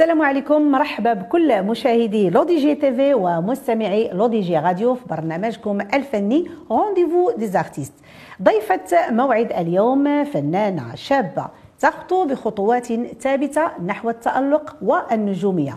السلام عليكم مرحبا بكل مشاهدي لودي جي TV ومستمعي لودي جي راديو في برنامجكم الفني rendez-vous des artistes ضيفة موعد اليوم فنانة شابة تخطو بخطوات ثابتة نحو التألق والنجومية.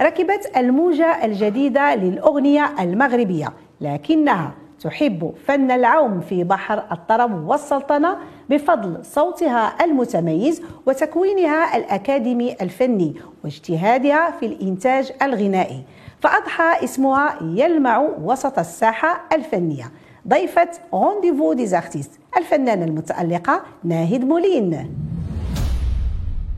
ركبت الموجة الجديدة للأغنية المغربية لكنها تحب فن العوم في بحر الطرب والسلطنة بفضل صوتها المتميز وتكوينها الأكاديمي الفني واجتهادها في الإنتاج الغنائي. فأضحى اسمها يلمع وسط الساحة الفنية. ضيفة rendez-vous des artistes الفنانة المتألقة ناهد ملين.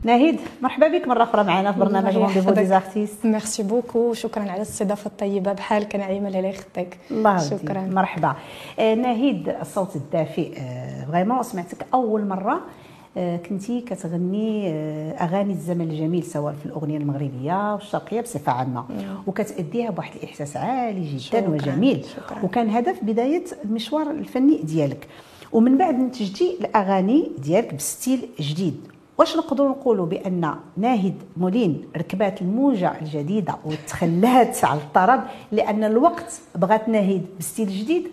ناهد مرحبا بك مرة أخرى معنا في برنامج rendez-vous des artistes merci beaucoup شكرا على الاستضافة الطيبة. بحالك نعيمه الله يعطيك الله شكرا. مرحبا. آه، ناهيد الصوت الدافئ vraiment سمعتك أول مرة. آه، كنتي كتغني آه، أغاني الزمن الجميل سواء في الأغنية المغربية والشرقيه بصفة عامة. وكتأديها بواحد الإحساس عالي جدا شكراً، وجميل. شكراً. وكان هذا في بداية المشوار الفني ديالك. ومن بعد نتجتي الأغاني ديالك بستيل جديد. واش نقدروا نقولوا بأن ناهد مولين ركبات الموجة الجديدة وتخلات على الطرب لأن الوقت بغات ناهد بستيل جديد؟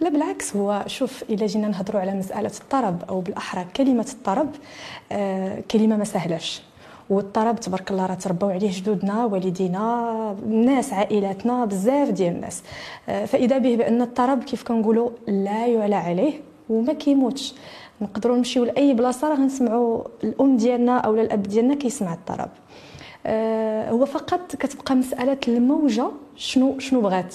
لا بالعكس هو شوف إلا جينا نهضروا على مسألة الطرب أو بالأحرى كلمة الطرب آه كلمة ما سهلاش والطرب تبارك الله راه تربوا عليه جدودنا والدينا الناس عائلاتنا بزاف ديال الناس. آه فإذا به بأن الطرب كيف كنقولوا لا يعلى عليه وما كيموتش. نقدروا نمشيو لأي بلاصة راه غنسمعوا الأم ديالنا أو الأب ديالنا كيسمع الطرب. آه، هو فقط كتبقى مسألة الموجة شنو شنو بغات.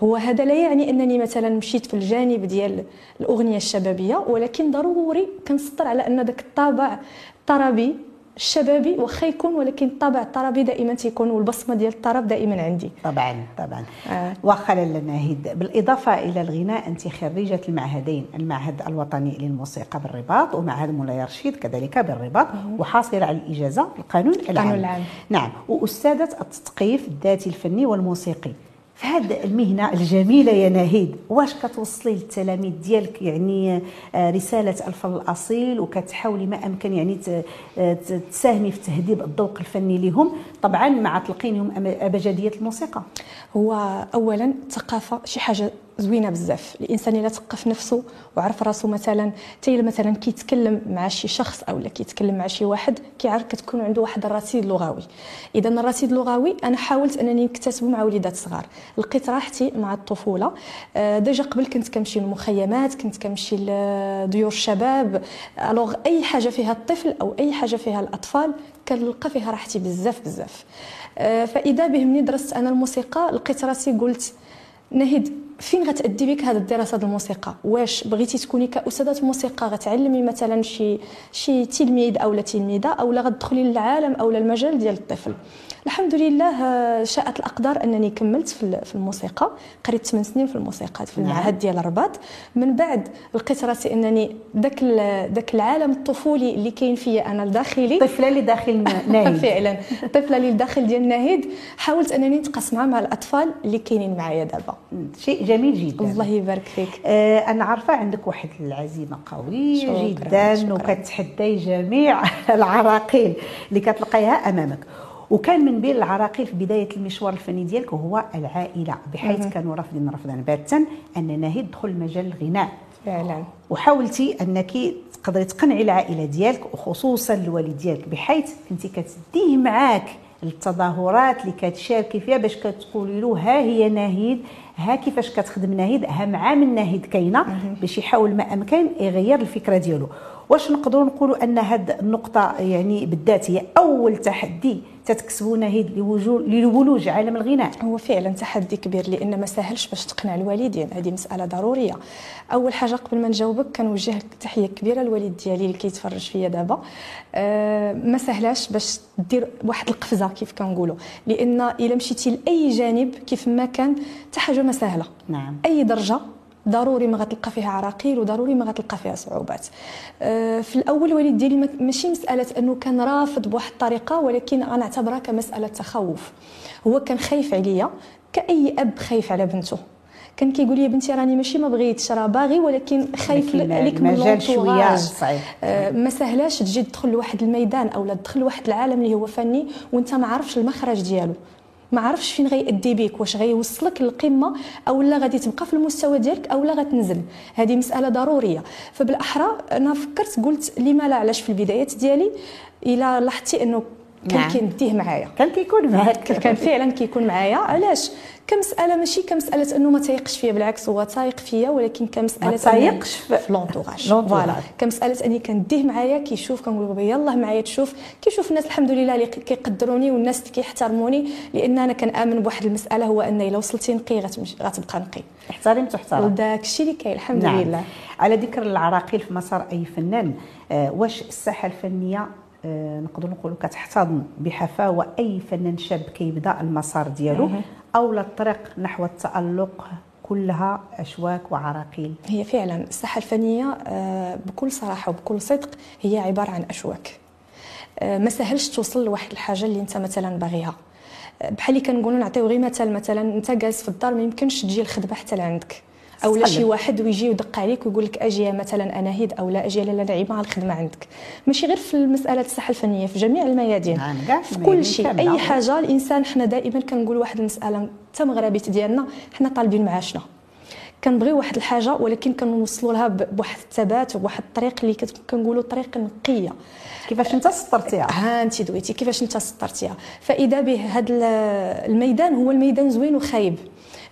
هو هذا لا يعني أنني مثلا مشيت في الجانب ديال الأغنية الشبابية ولكن ضروري كنسطر على أن ذاك الطابع الطربي الشبابي واخا يكون ولكن الطابع الطربي دائما تيكون والبصمة ديال الطرب دائما عندي. طبعا طبعا. آه. واخا ناهد بالإضافة إلى الغناء انت خريجة المعهدين المعهد الوطني للموسيقى بالرباط ومعهد مولاي رشيد كذلك بالرباط وحاصله على الإجازة القانون العام. العام. نعم. وأستاذة التثقيف الذاتي الفني والموسيقي. هذه المهنة الجميلة يا ناهيد واش كتوصلي للتلاميذ ديالك؟ يعني آه، رسالة الفن الأصيل وكتحاولي ما أمكن يعني تساهمي في تهذيب الذوق الفني لهم طبعا مع تلقينهم أبجدية الموسيقى. هو اولا الثقافه شي حاجة زوينة بزاف. الإنسان إلا ثقف نفسه وعرف راسو مثلا تي مثلا كيتكلم مع شي شخص أو كيتكلم مع شي واحد كيعرف كتكون عنده واحد الرصيد لغوي. اذا الرصيد اللغوي أنا حاولت أنني نكتسبه مع وليدات صغار. لقيت راحتي مع الطفولة. آه، déjà قبل كنت كنمشي للمخيمات كنت كنمشي لديور الشباب. alors أي حاجة فيها الطفل أو أي حاجة فيها الأطفال كنلقى فيها راحتي بزاف بزاف. آه، فإذا به مني درست أنا الموسيقى لقيت راسي قلت نهد. فين غتأدي بك هذه الدراسة ديال الموسيقى؟ واش بغيتي تكوني كأستاذة موسيقى غتعلمي مثلا شي شي تلميذ أو لا تلميذة أو لا غتدخلي للعالم أو للمجال ديال الطفل؟ الحمد لله آه، شاءت الأقدار أنني كملت في ال- في الموسيقى قريت 8 سنين في الموسيقى في نعم. المعهد ديال الرباط. من بعد لقيت راسي أنني داك ال- داك العالم الطفولي اللي كاين فيا أنا الداخلي الطفله اللي داخل ناهيد. فعلا. الطفله اللي داخل ديال ناهيد. حاولت أنني نتقاسمها مع الأطفال اللي كاينين معايا دابا. شيء جميل جدا. الله يبارك فيك. آه، أنا عارفة عندك واحد العزيمة قويه شكراً، جدا شكراً. وكتحدي جميع العراقيل اللي كتلقيها أمامك. وكان من بين العراقيل في بداية المشوار الفني ديالك هو العائلة بحيث كانوا رافضين رفضا باتا ان ناهيد تدخل مجال الغناء. فعلا. وحاولتي أنك تقدري تقنعي العائلة ديالك وخصوصا الوالد ديالك بحيث كنتي كتديه معاك التظاهرات اللي كتشاركي فيها باش كتقولي له ها هي ناهيد ها كيفاش كتخدم ناهيد ها مع من ناهيد كاينة باش يحاول ما أمكن يغير الفكرة ديالو. واش نقدروا نقولوا أن هذه النقطة يعني بالذات هي أول تحدي تتكسبوا ناهيد لوجو- لولوج عالم الغناء. هو فعلا تحدي كبير لأن ما ساهلش باش تقنع الوالدين. هذه مسألة ضرورية. أول حاجة قبل ما نجاوبك كنوجه تحية كبيرة للوالد ديالي اللي كيتفرج فيا دابا. آه ما سهلاش باش دير واحد القفزة كيف كنقولوا. لأن إلا مشيتي لأي جانب كيف ما كان حتى حاجة ما سهلة. نعم. أي درجة ضروري ما غتلقى فيها عراقيل وضروري ما غتلقى فيها صعوبات. آه، في الأول الوالد ديالي ماشي مسألة أنه كان رافض بواحد الطريقة ولكن غنعتبرها كمسألة تخوف. هو كان خايف عليا كأي أب خايف على بنته. كان كيقول لي بنتي راني ماشي ما بغيتش راه باغي ولكن خايف عليك من لونتوراج آه ما سهلاش تجي تدخل لواحد الميدان أو تدخل لواحد العالم اللي هو فني وأنت ما عارفش المخرج ديالو. ما عرفش فين غيأدي بك واش غيوصلك للقمه أو لا غادي تبقى في المستوى ديالك أو لا غتنزل. هذه مسألة ضرورية. فبالأحرى أنا فكرت قلت لما لا علاش في البدايات ديالي إلى لاحظتي أنه كان نعم. كينديه معايا. كان كيكون معاك. كان فعلا كيكون معايا. علاش؟ كمسألة ماشي كمسألة أنه ما تايقش فيا بالعكس هو تايق فيا ولكن كمسألة ما تايقش في لونطوراج فوالا كمسألة أني كنديه معايا كيشوف كنقول بابا يلاه معايا تشوف. كيشوف الناس الحمد لله اللي كيقدروني والناس اللي كيحترموني. لأن أنا كنآمن بواحد المسألة هو ان الا وصلتي نقي غتبقى نقي. احترم تحترم. داك الشيء اللي كاين الحمد نعم. لله. على ذكر العراقيل في مسار أي فنان آه واش الساحة الفنية نقدر نقولوا كتحتضن بحفاوه اي فنان شاب كيبدأ المسار ديالو أو الطريق نحو التألق كلها أشواك وعراقيل. هي فعلا الساحة الفنية آه بكل صراحة وبكل صدق هي عبارة عن أشواك. آه ما سهلش توصل لواحد الحاجة اللي أنت مثلا باغيها. آه، بحال اللي كنقولوا نعطيو غير مثال مثلا أنت جالس في الدار ما يمكنش تجي الخدمة حتى لعندك. أو لا شي واحد ويجي يدق عليك ويقول لك أجي مثلا اناهيد أو لا أجي لاله نعيمه على الخدمه عندك. ماشي غير في المسألة الصحة الفنية في جميع الميادين. نعم في كل شيء أي حاجة الإنسان حنا دائما كنقول واحد المسألة حتى مغربيت ديالنا حنا طالبين معاشنا كنبغيو واحد الحاجة ولكن كنوصلوا لها بواحد الثبات وبواحد الطريق اللي كنقولوا طريق نقية. كيفاش انت سطرتيها؟ ها انت دويتي كيفاش انت سطرتيها؟ فإذا به هذا الميدان هو الميدان زوين وخايب.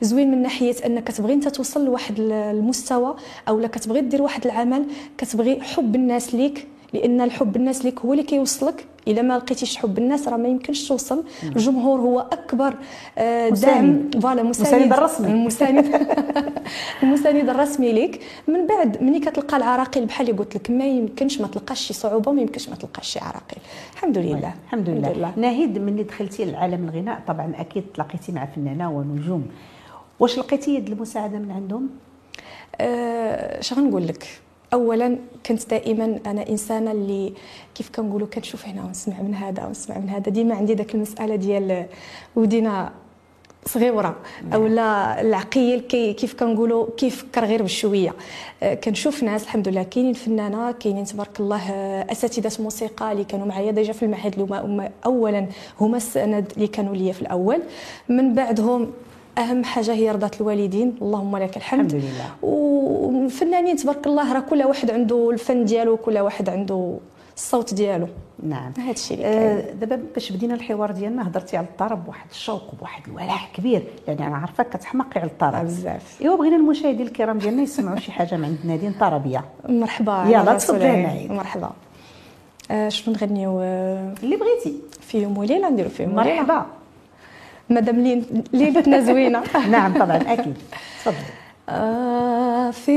زوين من ناحية أنك كتبغي أنت توصل لواحد المستوى أو لا كتبغي دير واحد العمل كتبغي حب الناس ليك لأن الحب الناس ليك هو اللي كيوصلك. إلا ما لقيتيش حب الناس راه ما يمكنش توصل. الجمهور هو أكبر آه، داعم. فوالا مساند الرسمي المساند المساند الرسمي ليك. من بعد ملي كتلقى العراقيل بحال اللي قلت لك ما يمكنش ما تلقاش شي صعوبة ما يمكنش ما تلقاش شي عراقيل. الحمد لله. الحمد لله, لله. ناهيد ملي دخلتي لعالم الغناء. طبعا أكيد تلاقيتي مع فنانة ونجوم. واش لقيتي يد المساعدة من عندهم؟ أه غنقول لك. اولا كنت دائما أنا إنسانة اللي كيف كنقولوا كنشوف هنا ونسمع من هذا ونسمع من هذا. ديما عندي داك المسألة ديال ودينا صغيرة اولا العقيل كي كيف كنقولوا كيفكر غير بشويه أه كنشوف ناس الحمد لله كاينين فنانه كاينين تبارك الله أه أساتذة موسيقى اللي كانوا معايا ديجا في المعهد اللي هما اولا هما السند اللي كانوا ليا في الأول. من بعدهم أهم حاجة هي رضاه الوالدين. اللهم لك الحمد. الحمد لله. والفنانين تبارك الله راه كل واحد عنده الفن ديالو كل واحد عنده الصوت ديالو. نعم. هذا الشيء اللي آه دابا باش بدينا الحوار ديالنا هضرتي على الطرب بواحد الشوق وبواحد الولاء كبير. يعني أنا عارفاك كتحمقي على الطرب. بزاف. أيوا بغينا المشاهدين الكرام ديالنا يسمعوا شي حاجة من عند نادين طربية. مرحبا. يلا تفضلي مرحبا. آه شنو نغنيو؟ آه اللي بغيتي. في يوم وليلة نديرو في يوم وليلة. مرحبا. مادام ليلتنا زوينة. نعم طبعا أكيد. تفضلي آه في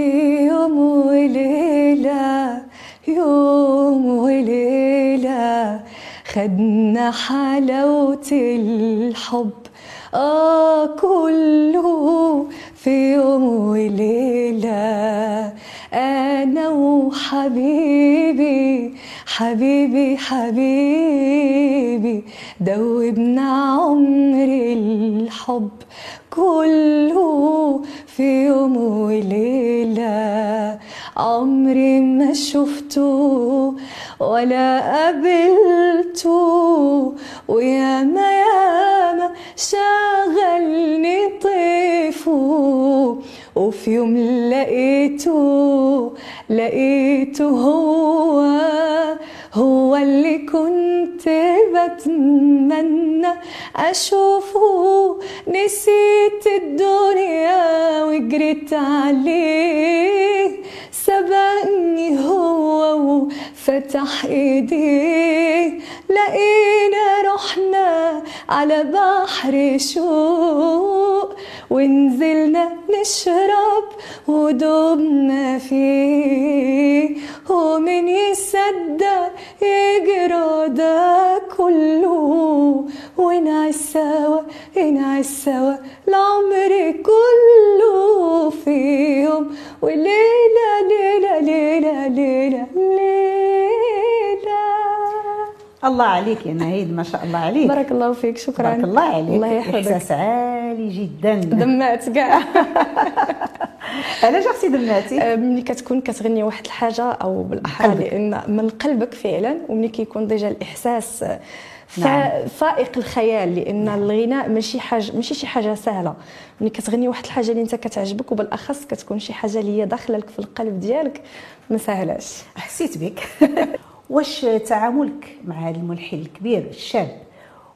يوم وليلة يوم وليلة خدنا حلاوة الحب. آه كله في يوم وليلة. أنا وحبيبي حبيبي حبيبي دوبنا عمر الحب كله في يوم وليلة. عمري ما شفته ولا قابلته. وياما ياما شغلني طيفه. وفي يوم لقيته لقيته هو هو اللي كنت بتمنى أشوفه. نسيت الدنيا وجريت عليه. سبقني هو وفتح ايديه لقينا رحنا على بحر شوق ونزلنا نشرب ودوبنا فيه. ومن يصدق يجرى ده كله. ونعيش سوا نعيش سوا العمر كله فيهم. وليلة ليلة ليلة ليلة ليلة الله عليك يا نهيد ما شاء الله عليك. بارك الله فيك شكرا. بارك الله عليك. الله يحفظك. إحساس عالي جدا. دمعت كاع. علاش أختي دمعتي. ملي كتكون كتغني واحد الحاجة أو بالأحرى. لأن من قلبك فعلا وملي كيكون déjà الإحساس نعم. فائق الخيال لأن الغناء ماشي حاجة ماشي شي حاجة سهلة. ملي كتغني واحد الحاجة اللي انت كتعجبك وبالأخص كتكون شي حاجة اللي هي داخله لك في القلب ديالك ما سهلاش. حسيت بك. واش تعاملك مع هذا الملحن الكبير الشاب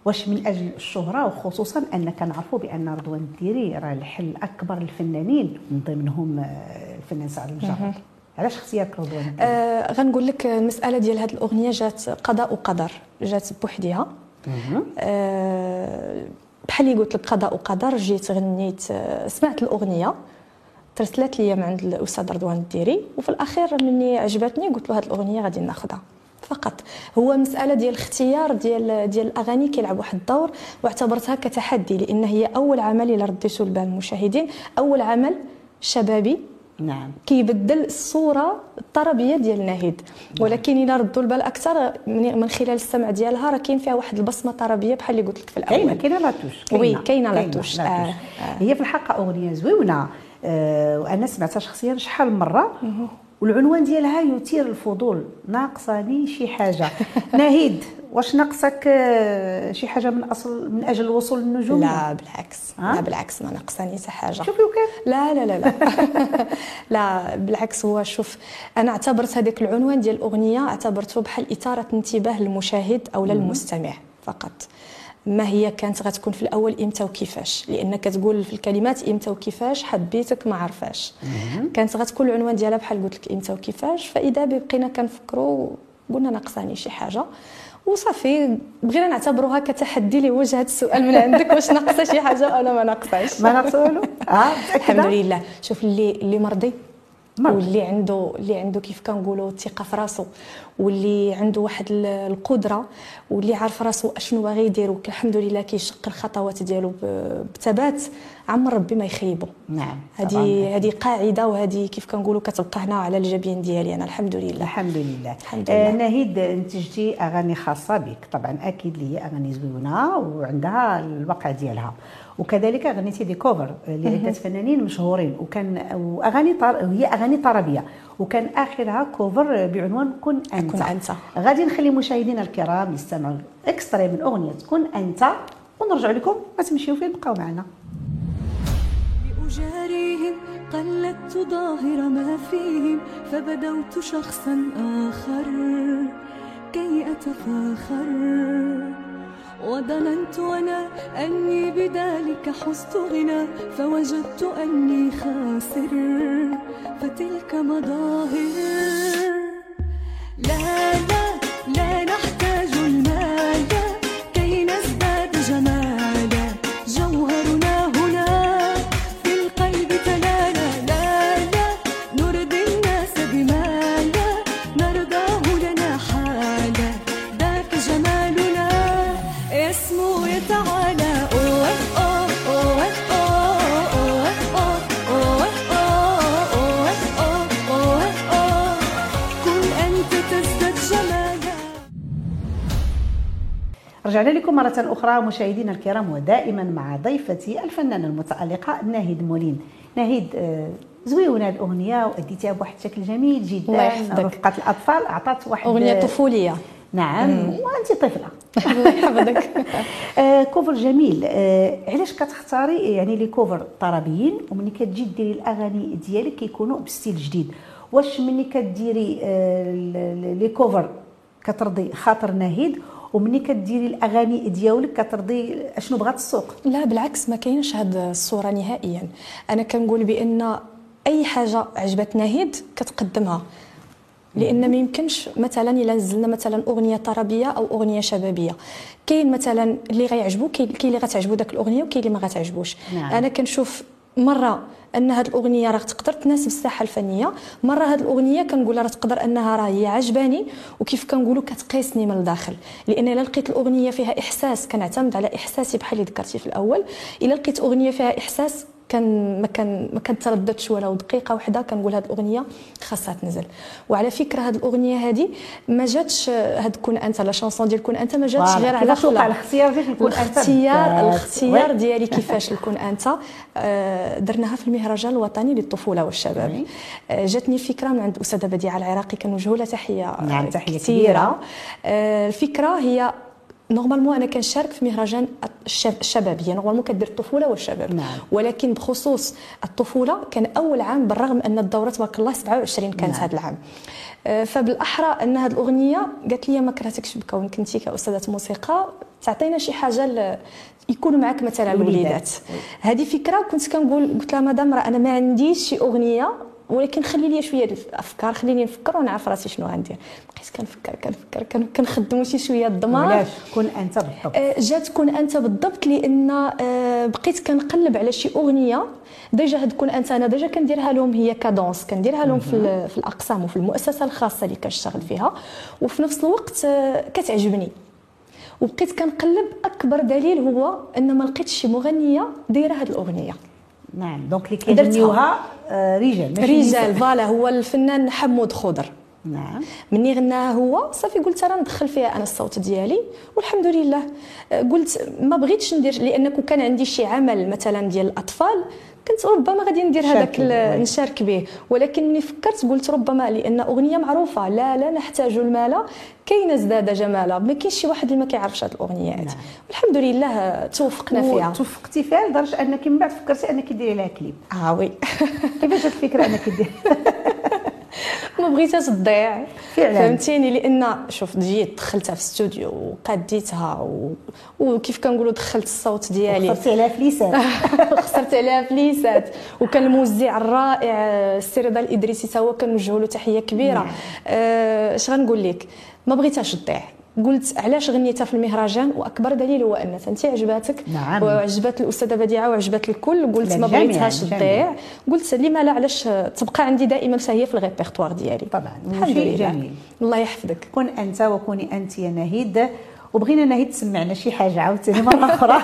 واش من أجل الشهرة؟ وخصوصا ان كنعرفوا بأن رضوان الديري راه لحن اكبر الفنانين من ضمنهم آه، الفنان سعد لمجرد علاش اختيارك رضوان؟ آه غنقول لك المسألة ديال هذه الأغنية جات قضاء وقدر جات بوحدها آه بحال اللي قلت لك قضاء وقدر جيت غنيت آه سمعت الأغنية ترسلت لي من عند الأستاذ رضوان الديري وفي الأخير مني عجبتني قلت له هذه الأغنية غادي ناخذها فقط هو مسألة ديال الاختيار ديال ديال الأغاني كيلعب واحد الدور واعتبرتها كتحدي لأن هي أول عمل إلى رديته لبال المشاهدين أول عمل شبابي نعم. كيبدل الصورة الطربية ديال ناهيد ولكن إلى ردوا البال أكثر من من خلال السمع ديالها راه كاين فيها واحد البصمة طربية بحال اللي قلت لك في كاينة الأول كاينة la touche oui، كاينة la touche. la touche. آه، هي في الحقيقة أغنية زوينة. آه وأنا سمعتها شخصيا شحال من مره والعنوان ديالها يثير الفضول. ناقصني شي حاجة. ناهيد واش ناقصك آه، شي حاجة من أصل من أجل الوصول للنجوم؟ لا بالعكس؟ لا بالعكس ما ناقصاني حتى حاجة. شوفي وكيف. لا لا لا لا. لا بالعكس هو شوف أنا اعتبرت هذاك العنوان ديال الأغنية اعتبرته بحال إثارة انتباه للمشاهد أو للمستمع فقط. ما هي كانت غتكون في الأول إمتى وكيفاش؟ لأن كتقول في الكلمات إمتى وكيفاش حبيتك ما عرفاش. كانت غتكون العنوان ديالها بحال قلت لك إمتى وكيفاش فإذا بقينا كنفكروا قلنا ناقصاني شي حاجة. وصافي بغينا نعتبروها كتحدي لوجه هذا السؤال من عندك. واش ناقصة شي حاجة؟ ولا ما ناقصاش. ما ناقص والو آه الحمد لله. شوف اللي اللي مرضي. واللي عنده اللي عنده كيف كنقولوا الثقه في راسو واللي عنده واحد ال- القدرة واللي عارف راسو أشنو باغي يدير الحمد لله كيشق الخطوات ديالو بثبات عمر ربي ما يخيبه نعم. هذه هذه قاعدة وهذه كيف كنقولوا كتبقى هنا على الجبين ديالي أنا الحمد لله. الحمد لله. الحمد آه لله. ناهيد انتجتي أغاني خاصة بك. طبعا أكيد اللي هي أغاني زوينة وعندها الوقع ديالها. وكذلك غنيتي des covers لعده فنانين مشهورين. وكان وأغاني طر... هي أغاني طربية. وكان آخرها cover بعنوان كن أنت كن أنت. غادي نخلي مشاهدينا الكرام يستمعوا extrait من أغنية كن أنت ونرجع لكم. ما تمشيو فين بقاو معنا. بأجاريهم قلدت ظاهر ما فيهم فبدوت شخصا آخر كي أتفاخر. وظننت أنا أني بذلك حزت غنى فوجدت أني خاسر. فتلك مظاهر. لا لا. رجعنا لكم مرة أخرى مشاهدينا الكرام ودائما مع ضيفتي الفنانة المتألقة ناهيد مولين. ناهيد آه، زويونة هذه الأغنية وأديتيها بواحد الشكل جميل جدا. الله يحفظك. رفقة الأطفال أعطت واحد أغنية طفولية. نعم وأنت طفلة. الله يحفظك. آه، كوفر جميل. آه، علاش كتختاري يعني لي كوفر طربيين وملي كتجي ديري الأغاني ديالك كيكونوا بستيل جديد. واش ملي كديري آه، لي كوفر كترضي خاطر ناهيد وملي كديري الأغاني ديالك كترضي أشنو بغات السوق؟ لا بالعكس ما كاينش هاد الصورة نهائيا. أنا كنقول بأن أي حاجة عجبت ناهيد كتقدمها. لأن ما يمكنش مثلا إلا نزلنا مثلا أغنية طربية أو أغنية شبابية. كاين مثلا اللي غيعجبو كاين كاين اللي غتعجبو داك الأغنية وكاين اللي ما غتعجبوش. نعم. أنا كنشوف مرة أن هذه الأغنية راه تقدر تناسب الساحة الفنية مرة هذه الأغنية كنقول راه تقدر أنها راه هي عجباني وكيف كنقولوا كتقيسني من الداخل. لأن إلا لقيت الأغنية فيها إحساس كنعتمد على إحساسي بحال اللي ذكرتي في الأول إلا لقيت أغنية فيها إحساس كان ما كان ما كنترددش ولو دقيقة واحدة كنقول هذه الأغنية خاصها تنزل. وعلى فكرة هذه الأغنية هذه ما جاتش هاد كون أنت لا شونسون ديال كون أنت ما جاتش غير على خلا. الاختيار ديال كون أنت؟ الاختيار الاختيار ديالي كيفاش نكون أنت. آه، درناها في المهرجان الوطني للطفولة والشباب. آه، جاتني الفكرة من عند أستاذة بديعة العراقي كنوجهوا لها تحية نعم تحية كثيرة. آه، الفكرة هي normalement أنا كنشارك في مهرجان الشبابيه normalement كدير الطفولة والشباب. نعم. ولكن بخصوص الطفولة كان أول عام بالرغم أن الدورة تبارك الله 27 كانت نعم. هذا العام. آه، فبالأحرى أن هذه الأغنية قالت لي ما كرهتكش بكون كنتي كأستاذة موسيقى تعطينا شي حاجة يكونوا معك مثلا الوليدات. هذه فكرة كنت كنقول قلت لها مدام راه أنا ما عنديش شي أغنية ولكن خلي لي شوية الأفكار خليني نفكر ونعرف راسي شنو غندير. بقيت كنفكر كنفكر كنخدموا شي شوية الضمار علاش كن أنت بالضبط. آه جات كن أنت بالضبط لأن آه بقيت كنقلب على شي أغنية déjà هاد كن أنت أنا ديجا كنديرها لهم هي cadence كنديرها لهم في, في الأقسام وفي المؤسسة الخاصة اللي كنشتغل فيها. وفي نفس الوقت آه كتعجبني. وبقيت كنقلب أكبر دليل هو أن ما لقيتش شي مغنية دايرة هاد الأغنية. نعم. donc اللي كيغنيوها آه رجال ماشي رجال voilà هو الفنان حمود خضر. نعم. مني غناها هو صافي قلت راه ندخل فيها أنا الصوت ديالي والحمد لله. قلت ما بغيتش ندير لأن كان عندي شي عمل مثلا ديال الأطفال كنت ربما غادي ندير هذاك نشارك به. ولكن ملي فكرت قلت ربما لأن أغنية معروفة لا لا نحتاج المال. كاين ازداد جمالا ما كاينش شي واحد اللي ما كيعرفش هذه الأغنيات. نعم. والحمد لله توفقنا فيها. توفقتي فيها لدرجة أنك من بعد فكرتي أنك ديري لها كليب. آه oui. كيفاش الفكرة أنك ديري؟ ما بغيتهاش تضيع. فهمتيني؟ لأن شوف جيت دخلتها في الاستوديو وقديتها و... وكيف كنقولوا دخلت الصوت ديالي. خسرتي عليها فليسات خسرت عليها فليسات وكان الموزع الرائع السي رضا الادريسي تا هو كنوجهوا له تحية كبيرة. نعم. آه، اش غنقول لك؟ ما بغيتهاش تضيع. قلت علاش غنيتها في المهرجان؟ وأكبر دليل هو أن انت عجباتك؟ نعم. وعجبات الأستاذة بديعة وعجبات الكل قلت ما بغيتهاش تضيع. قلت لما لا علاش تبقى عندي دائما هي في الريبرتوار ديالي؟ طبعا. الحمد لله. جميل. الله يحفظك. كن أنت وكوني أنت يا نهيد. وبغينا نهيد تسمعنا شي حاجة عاوتاني مرة أخرى.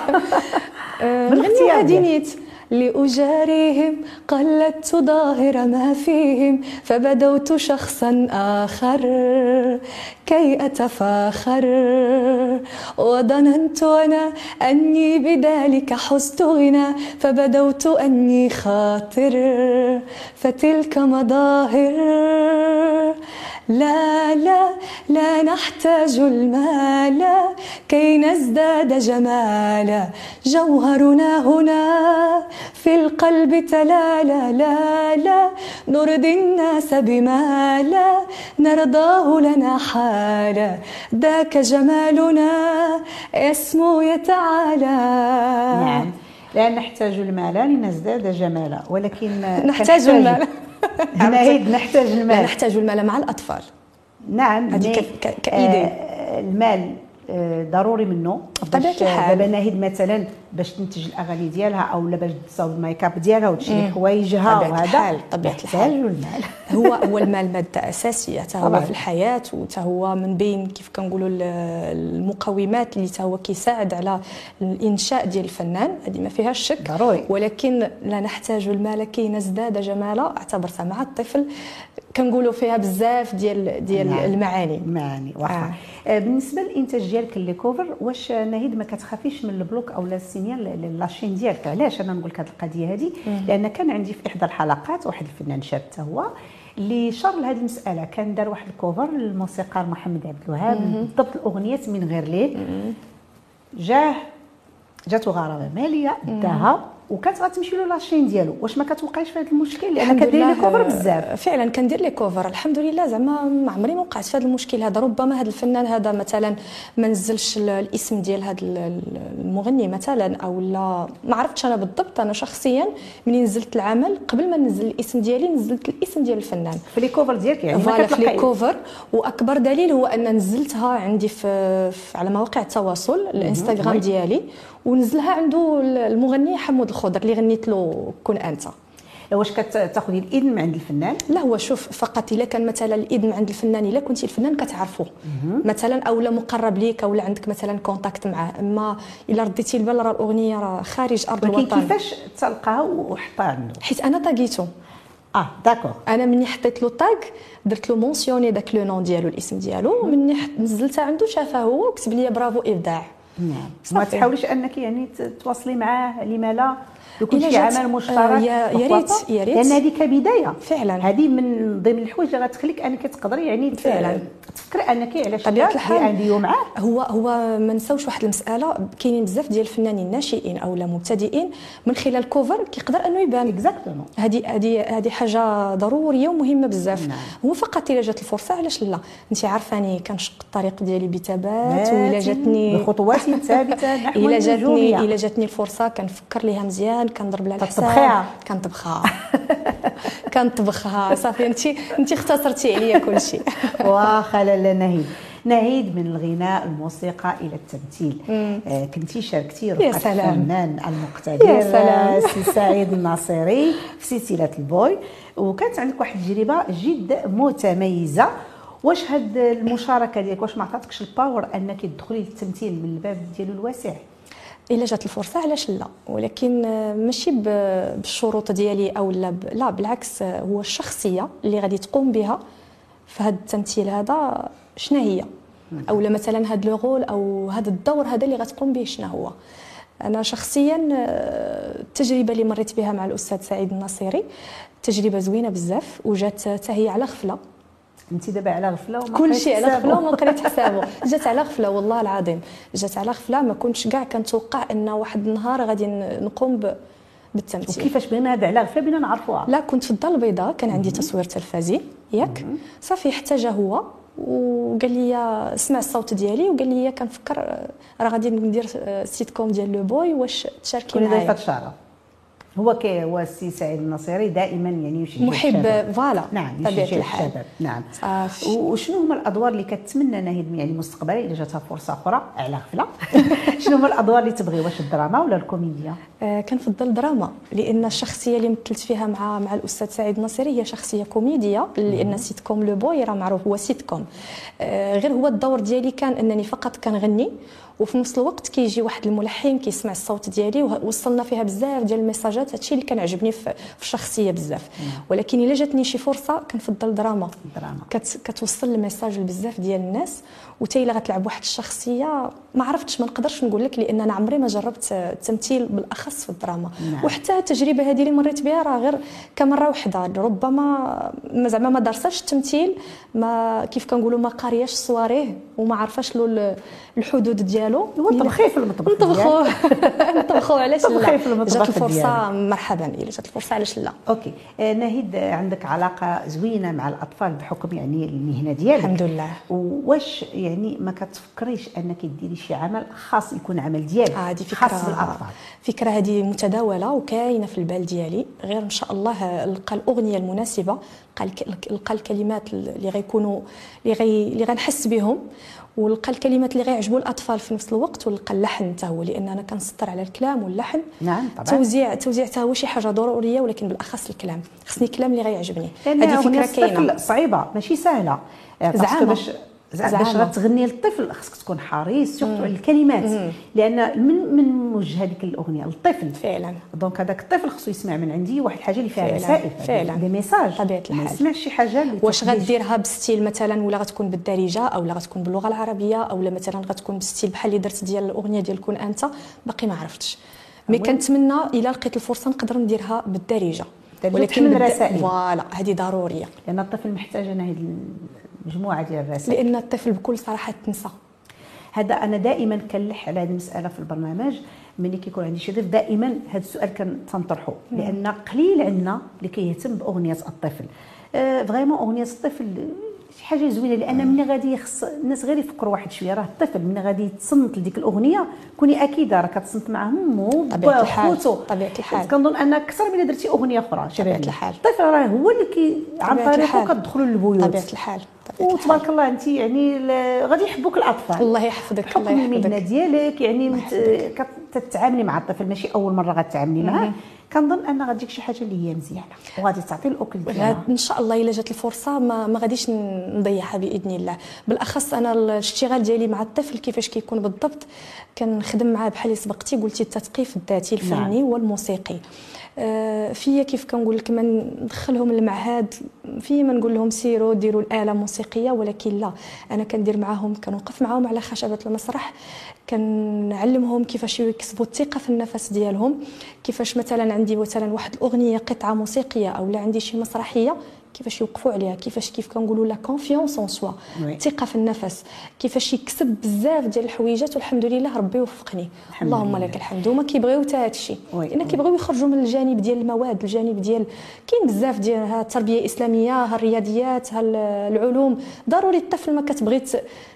من الاختيار ديالي لأجاريهم قلدت ظاهر ما فيهم فبدوت شخصا آخر كي أتفاخر. وظننت أنا أني بذلك حزت غنى فبدوت أني خاطر. فتلك مظاهر لا لا لا نحتاج المال. كي نزداد جمالا جوهرنا هنا في القلب تلالا. لا لا نرضي الناس بما لا نرضاه لنا حالا. ذاك جمالنا يسمو يتعالى. نعم. لا نحتاج المال لنزداد جمالا ولكن نحتاج المال. نعيد نحتاج المال. نحتاج المال مع الأطفال. نعم هذه كإيدي. آه المال آه ضروري منه. بطبيعة الحال. دابا ناهيد مثلا باش تنتج الأغاني ديالها أو لا باش تصاوب الميك اب ديالها وتشري حوايجها وهذا. طبيعة الحال. المال. هو هو المال مادة أساسية حتى هو في الحياة وحتى هو من بين كيف كنقولوا المقومات اللي هو كيساعد على الإنشاء ديال الفنان. هذه ما فيهاش شك. ضروري. ولكن لا نحتاج المال كي نزداد جمالا. اعتبرتها مع الطفل كنقولوا فيها بزاف ديال ديال نعم. المعاني. المعاني واخا آه. بالنسبة للإنتاج ديالك les covers واش ناهيد ما كتخافيش من ال bloc أو السينيال la chaîne ديالك. علاش أنا نقول لك هذه القضية هذه لأن كان عندي في إحدى الحلقات واحد الفنان شاب حتى هو اللي شر لهذه المسألة. كان دار واحد ال cover للموسيقار محمد عبد الوهاب بالضبط الأغنية من غير ليه جاه جاتو غرامة مالية داها وكانت غتمشي له la chaîne ديالو. واش ما كتوقعيش في هذا المشكل؟ لأن كدير les covers بزاف. فعلا كندير les covers الحمد لله زعما ما عمري ما وقعت في هذا المشكل هذا. ربما هذا الفنان هذا مثلا ما نزلش الاسم ديال هذا المغني مثلا أو لا ما عرفتش أنا بالضبط. أنا شخصيا ملي نزلت العمل قبل ما ننزل الاسم ديالي نزلت الاسم ديال الفنان. في les covers ديالك يعني voilà في les covers وأكبر دليل هو أن نزلتها عندي في, في على مواقع التواصل الانستغرام ديالي. ونزلها عنده المغني حمود الخضر اللي غنيت له كون انت. واش كتاخذي الإذن من عند الفنان؟ لا هو شوف فقط إلا كان مثلا الإذن عند الفنان إلا كنتي الفنان كتعرفو. مثلا أو لا مقرب ليك أو عندك مثلا contact معاه. أما إلا رديتي البال راه الأغنية راه خارج أرض ولكن الوطن. كيفاش تلقاها وحطها عنده حيت أنا طاڭيتو. آه d'accord. أنا مني حطيت له tag درت له mentionner داك le nom ديالو الاسم ديالو مني حط- نزلتها عنده شافها هو وكتب لي برافو إبداع. نعم ما. تحاوليش أنك يعني تواصلي معاه لما لا يكون شي عمل آه، مشترك يا- ريت-؟ يا ريت. لأن هذه كبداية فعلا. هذه من ضمن الحوايج اللي غتخليك أنك تقدري يعني فعلا. تفكري أنك علاش طبيعة لا الحال. عندي معاه هو هو ما نساوش واحد المسألة كاينين بزاف ديال الفنانين ناشئين أو لا مبتدئين من خلال cover كيقدر أنه يبان exactement هذه هذه هذه حاجة ضرورية ومهمة بزاف نعم. هو فقط إلا جات الفرصة علاش لا انت عارفاني كنشق الطريق ديالي بثبات وإلا جاتني بخطوات ثابته نحو إلا جاتني إلا جاتني الفرصة كنفكر ليها مزيان كنضرب لها الحساب. كنطبخها كنطبخها صافي انت انت اختصرتي عليا كل شيء واخا لالا ناهيد ناهيد من الغناء الموسيقى إلى التمثيل. آه كنتي شاركتي رفقه. الفنان المقتدر. آه، سي سعيد الناصري في سلسلة لو بوي. وكانت عندك واحد التجربة جد متميزة. واش هاد المشاركة ديالك؟ واش ما عطاتكش ال power أنك تدخلي للتمثيل من الباب ديالو الواسع؟ إلا جات الفرصة علاش لا؟ ولكن آه، ماشي بالشروط ديالي أو لا لا بالعكس آه، هو الشخصية اللي غادي تقوم بها في هذا التمثيل هذا شنو هي؟ أو لا مثلا هذا لو رول أو هذا الدور هذا اللي غتقوم به شنو هو؟ أنا شخصيا آه، التجربة اللي مريت بها مع الأستاذ سعيد الناصري تجربة زوينة بزاف وجات حتى هي على غفلة. انت دابا على غفلة وما كل شيء على. غفلة وما قريت حسابه. جات على غفلة والله العظيم. جات على غفلة ما كنتش كاع كنتوقع إن واحد النهار غادي نقوم ب- بالتمثيل. وكيفاش بغينا هذا على غفلة؟ بينا نعرفوها. لا كنت في الدار البيضاء كان عندي تصوير تلفزي ياك؟ صافي حتى جا هو وقال لي سمع الصوت ديالي وقال لي كنفكر آه، راه غادي ندير آه، سيت كوم ديال لو بوي واش تشاركي معايا. الشرف هو كي هو السي سعيد الناصري دائما يعني يشجع محب. فوالا. نعم طبيعة يشجع الحال. الشباب. نعم. صافي. وشنو هما الأدوار اللي كتمنى ناهد يعني مستقبلا إذا جاتها فرصة أخرى على غفلة. شنو هما الأدوار اللي تبغي؟ واش الدراما ولا الكوميديا؟ آه، كنفضل الدراما لأن الشخصية اللي مثلت فيها مع مع الأستاذ سعيد الناصري هي شخصية كوميدية لأن سيت كوم لو بوي راه معروف هو سيت كوم آه، غير هو الدور ديالي كان أنني فقط كنغني وفي نفس الوقت كيجي واحد الملحن كيسمع الصوت ديالي ووصلنا فيها بزاف ديال الميساجات هادشي اللي كان عجبني في الشخصية بزاف. ولكن إلا جاتني شي فرصة كنفضل الدراما الدراما. كت كتوصل le message لبزاف ديال الناس. وتا إلا غتلعب واحد الشخصية ما عرفتش ما نقدرش نقول لك لأن أنا عمري ما جربت التمثيل بالأخص في الدراما. نعم. وحتى التجربة هذه اللي مريت بها راه غير كمره وحدة. ربما ما زعما ما درساش التمثيل ما كيف كنقولوا ما قارياش صواريه وما عارفاش له ال- الحدود ديالو هو طبخيه في المطبخ نطبخوا نطبخوا علاش لا؟ جات الفرصه. مرحبا الا جات الفرصه علاش لا؟ أوكي. آه، آه، عندك علاقة زوينة مع الأطفال بحكم يعني المهنة ديالك. الحمد لله. واش يعني ما كتفكريش أنك ديري شي عمل خاص يكون عمل ديالك هذه فكره خاص بالأطفال؟ فكرة هذه متداولة وكاينة في البال ديالي. غير إن شاء الله لقى الأغنية المناسبة لقى لقى الكلمات اللي غيكونوا اللي غي اللي غنحس بهم ولقى الكلمات اللي غيعجبوا الأطفال في نفس الوقت ولقى اللحن حتى هو لأن أنا كنسطر على الكلام واللحن. نعم، طبعاً. توزيع توزيع حتى هو شي حاجة ضرورية ولكن بالأخص الكلام. خصني كلام اللي غيعجبني. هذه فكرة كاينة. صعيبة ماشي سهلة. آه،. باش زعما باش. غتغني للطفل خصك تكون حريص surtout على الكلمات لأن من من موجه هذيك الأغنية للطفل. فعلا. donc هذاك الطفل خصو يسمع من عندي واحد الحاجة اللي فيها فعلاً، رسائل فعلاً. des messages. طبيعة ما الحال. يسمعش شي حاجة اللي واش. غديرها ب style مثلا ولا غتكون بالدارجة أو لا غتكون باللغة العربية أو لا مثلا غتكون ب style بحال اللي درت ديال الأغنية ديال كون أنت؟ باقي ما عرفتش. mais كنتمنى إلا لقيت الفرصة نقدر نديرها بالدارجة. بالدارجة تحمل بالد- رسائل. voilà هذه ضرورية. لأن الطفل محتاج أنا هذه المجموعه ديال الرسائل. لأن الطفل بكل صراحة تنسى. هذا أنا دائما كنلح على هذه المسألة في البرنامج. ملي كيكون عندي شي ضيف دائما هذا السؤال كنطرحه لأن قليل عندنا اللي كيهتم بأغنية الطفل. آه vraiment أغنية الطفل شي حاجة زوينة لأن ملي غادي يخص الناس غير يفكروا واحد شوية راه الطفل ملي غادي تصنت لديك الأغنية كوني أكيدة راه كتصنت مع امه. خوتو طبيعة الحال. كنظن أن أكثر من درتي أغنية أخرى شبابيه الحال. الطفل راه هو اللي كي عن طريقه. كتدخلوا للبيوت طبيعة الحال. وتبارك الله أنت يعني غادي يحبوك الأطفال الله يحفظك الله المهنه يحفظك ديالك يعني مت... كت... تتعاملي مع الطفل ماشي أول مرة غتعاملي معاه كنظن أن غتجيك شي حاجة اللي هي مزيانة وغادي تعطي الاكل ديالها. إن شاء الله إلا جات الفرصة ما, ما غاديش نضيعها بإذن الله. بالأخص أنا الاشتغال ديالي مع الطفل كيفاش كيكون بالضبط كنخدم معاه بحال اللي سبقتي قلتي التثقيف الذاتي الفني والموسيقي. آه، فيا كيف كنقول لك ما ندخلهم المعهد في ما نقول لهم سيروا ديروا الآلة موسيقيه ولكن لا. أنا كندير معاهم كنوقف معاهم على خشبة المسرح كنعلمهم كيفاش يكسبوا الثقة في النفس ديالهم كيفاش مثلا عندي مثلا واحد الأغنية قطعة موسيقية أو لا عندي شي مسرحية كيفاش يوقفوا عليها كيفاش كيف كنقولوا la confiance en soi. الثقه في النفس كيفاش يكسب بزاف ديال الحويجات والحمد لله ربي وفقني الحمد لله. اللهم لك الحمد هما كيبغيو حتى هادشي oui. لأن كيبغيو يخرجوا من الجانب ديال المواد الجانب ديال كاين بزاف ديال ها التربية الإسلامية ها الرياضيات ها العلوم ضروري الطفل ما كتبغي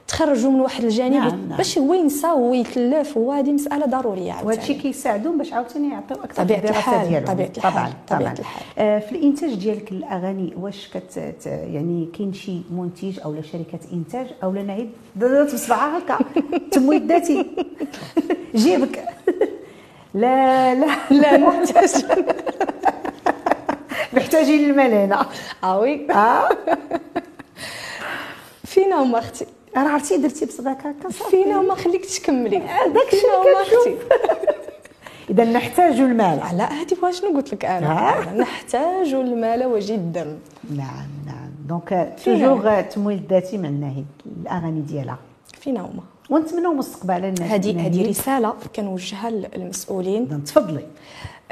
تخرجوا من واحد الجانب نعم، نعم. باش هو ينسى وهو يتلف وهذه مسألة ضرورية عاوتاني. وهادشي كيساعدهم باش عاوتاني يعطيو أكثر الدراسه الحال، ديالهم. طبيعة الحال، طبعا طبعا. الحال. آه، في الإنتاج ديالك الأغاني واش كت يعني كاين شي منتج أو شركة إنتاج؟ أو لا نعيد ضربت بصبعها هكا. ذاتي جيبك. لا لا لا نحتاج محتاجين المال هنا آه oui. آه. فينا هما أختي. راه عرفتي درتي بصبعك هكا فينا هما خليك تكملي. داك الشيء اللي. إذا نحتاج المال. لا هذه واش قلت لك أنا؟ آه. نحتاج المال وجدا. نعم نعم. donc. toujours التمويل الذاتي من ناهيك الأغاني ديالها. فينا هما. ونتمنوا مستقبلا هذه هذه رسالة كنوجهها للمسؤولين. إذا تفضلي.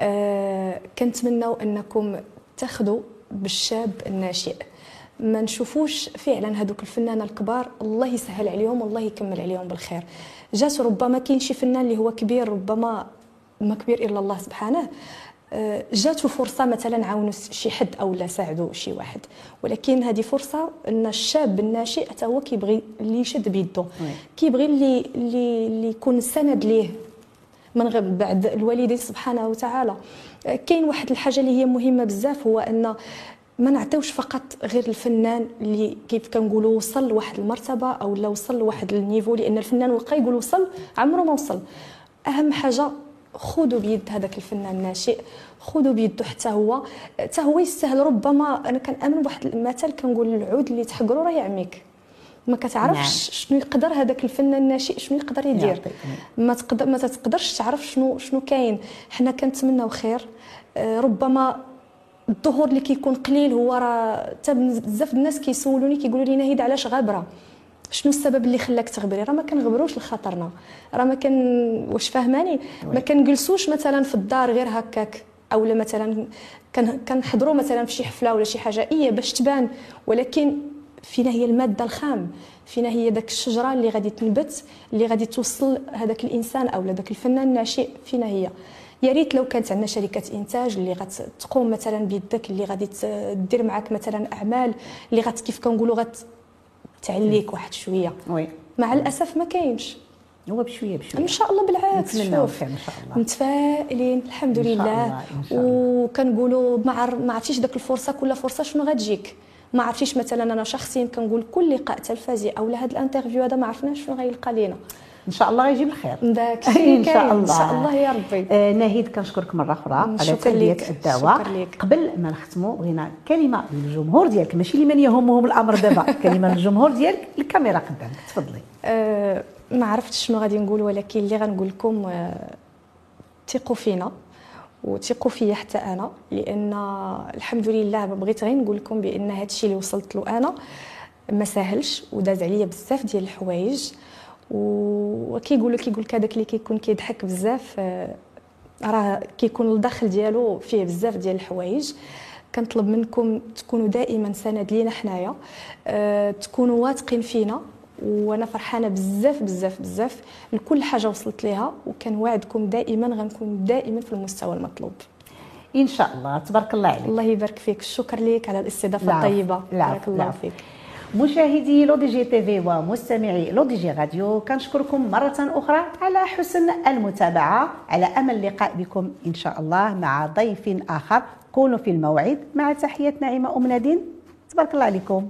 آه كنتمناو أنكم تاخذوا بالشاب الناشئ. ما نشوفوش فعلا هذوك الفنانة الكبار. الله يسهل عليهم والله يكمل عليهم بالخير. جات ربما كاين شي فنان اللي هو كبير ربما ما كبير إلا الله سبحانه. آه، جاتو فرصة مثلا عاونوا شي حد أو لا ساعدوا شي واحد. ولكن هذه فرصة إن الشاب الناشئ حتى هو كيبغي اللي يشد بيده. كيبغي اللي اللي, يكون سند ليه من غير بعد الوالدين سبحانه وتعالى. آه، كاين واحد الحاجة اللي هي مهمة بزاف هو إن ما نعطيوش فقط غير الفنان اللي كيف كنقولوا وصل لواحد المرتبة أو لا وصل لواحد النيفو لأن الفنان وقع يقول وصل عمره ما وصل. أهم حاجة خذوا بيد هذاك الفنان الناشئ خذوا بيده حتى هو. حتى هو يستاهل ربما أنا كنأمن بواحد المثل كنقول العود اللي تحقرو راه يعميك. ما كتعرفش نعم. شنو يقدر هذاك الفنان الناشئ شنو يقدر يدير. يعطيك. ما تقدر ما تقدرش تعرف شنو شنو كاين. حنا كنتمناو خير. آه، ربما الظهور اللي كيكون قليل هو راه حتى بزاف الناس كيسولوني كيقولوا لي نهيد علاش غابرة. شنو السبب اللي خلاك تغبري؟ راه ما كنغبروش لخاطرنا راه ما كان واش فاهماني؟ ما كنجلسوش مثلا في الدار غير هكاك اولا مثلا كن- كنحضروا مثلا في شي حفلة ولا شي حاجة إيه باش تبان. ولكن فينا هي المادة الخام فينا هي داك الشجرة اللي غادي تنبت اللي غادي توصل هذاك الإنسان أو داك الفنان الناشئ فينا هي. يا ريت لو كانت عندنا شركة إنتاج اللي غتقوم مثلا بيدك اللي غادي دير معك مثلا أعمال اللي غت كيف كنقولوا غت تعليك واحد شوية. oui. مع الأسف ما كاينش. هو بشوية بشوية. إن شاء الله بالعكس خير إن شاء الله. متفائلين الحمد لله. وكنقولوا ما عر- ما عرفتيش داك الفرصة كل فرصة شنو غتجيك؟ ما عرفتيش مثلا أنا شخصيا كنقول كل لقاء تلفزي أو هذا الانترفيو هذا ما عرفناش شنو غيلقى لينا. إن شاء الله غيجيب الخير داك إن شاء. الله إن شاء الله يا ربي. آه ناهيد كنشكرك مرة أخرى على تلبيه. الدعوه. قبل ما نختموا بغينا كلمة للجمهور ديالك. ماشي لمن يهمهم الأمر دابا. كلمة للجمهور ديالك. الكاميرا قدامك. تفضلي. أه ما عرفتش شنو غادي نقول ولكن اللي غنقول لكم أه ثقوا فينا وثقوا فيا حتى أنا لأن الحمد لله بغيت غير نقول لكم بأن هذا الشيء اللي وصلت له أنا ما ساهلش وداز عليا بزاف ديال الحوايج. وكيقولوا كيقول لك هذاك اللي كيكون كيضحك بزاف آه، راه كيكون الدخل ديالو فيه بزاف ديال الحوايج. كنطلب منكم تكونوا دائما سند لينا حنايا أه تكونوا واثقين فينا. وأنا فرحانة بزاف بزاف بزاف لكل حاجة وصلت ليها وكنوعدكم دائما غنكون دائما في المستوى المطلوب. إن شاء الله. تبارك الله عليك. الله يبارك فيك. الشكر ليك على الاستضافة الطيبة. بارك الله. فيك. مشاهدي لو دي جي TV ومستمعي لو دي جي راديو كنشكركم مرة أخرى على حسن المتابعة. على أمل اللقاء بكم إن شاء الله مع ضيف آخر. كونوا في الموعد مع تحية نعيمة أم نادين. تبارك الله عليكم.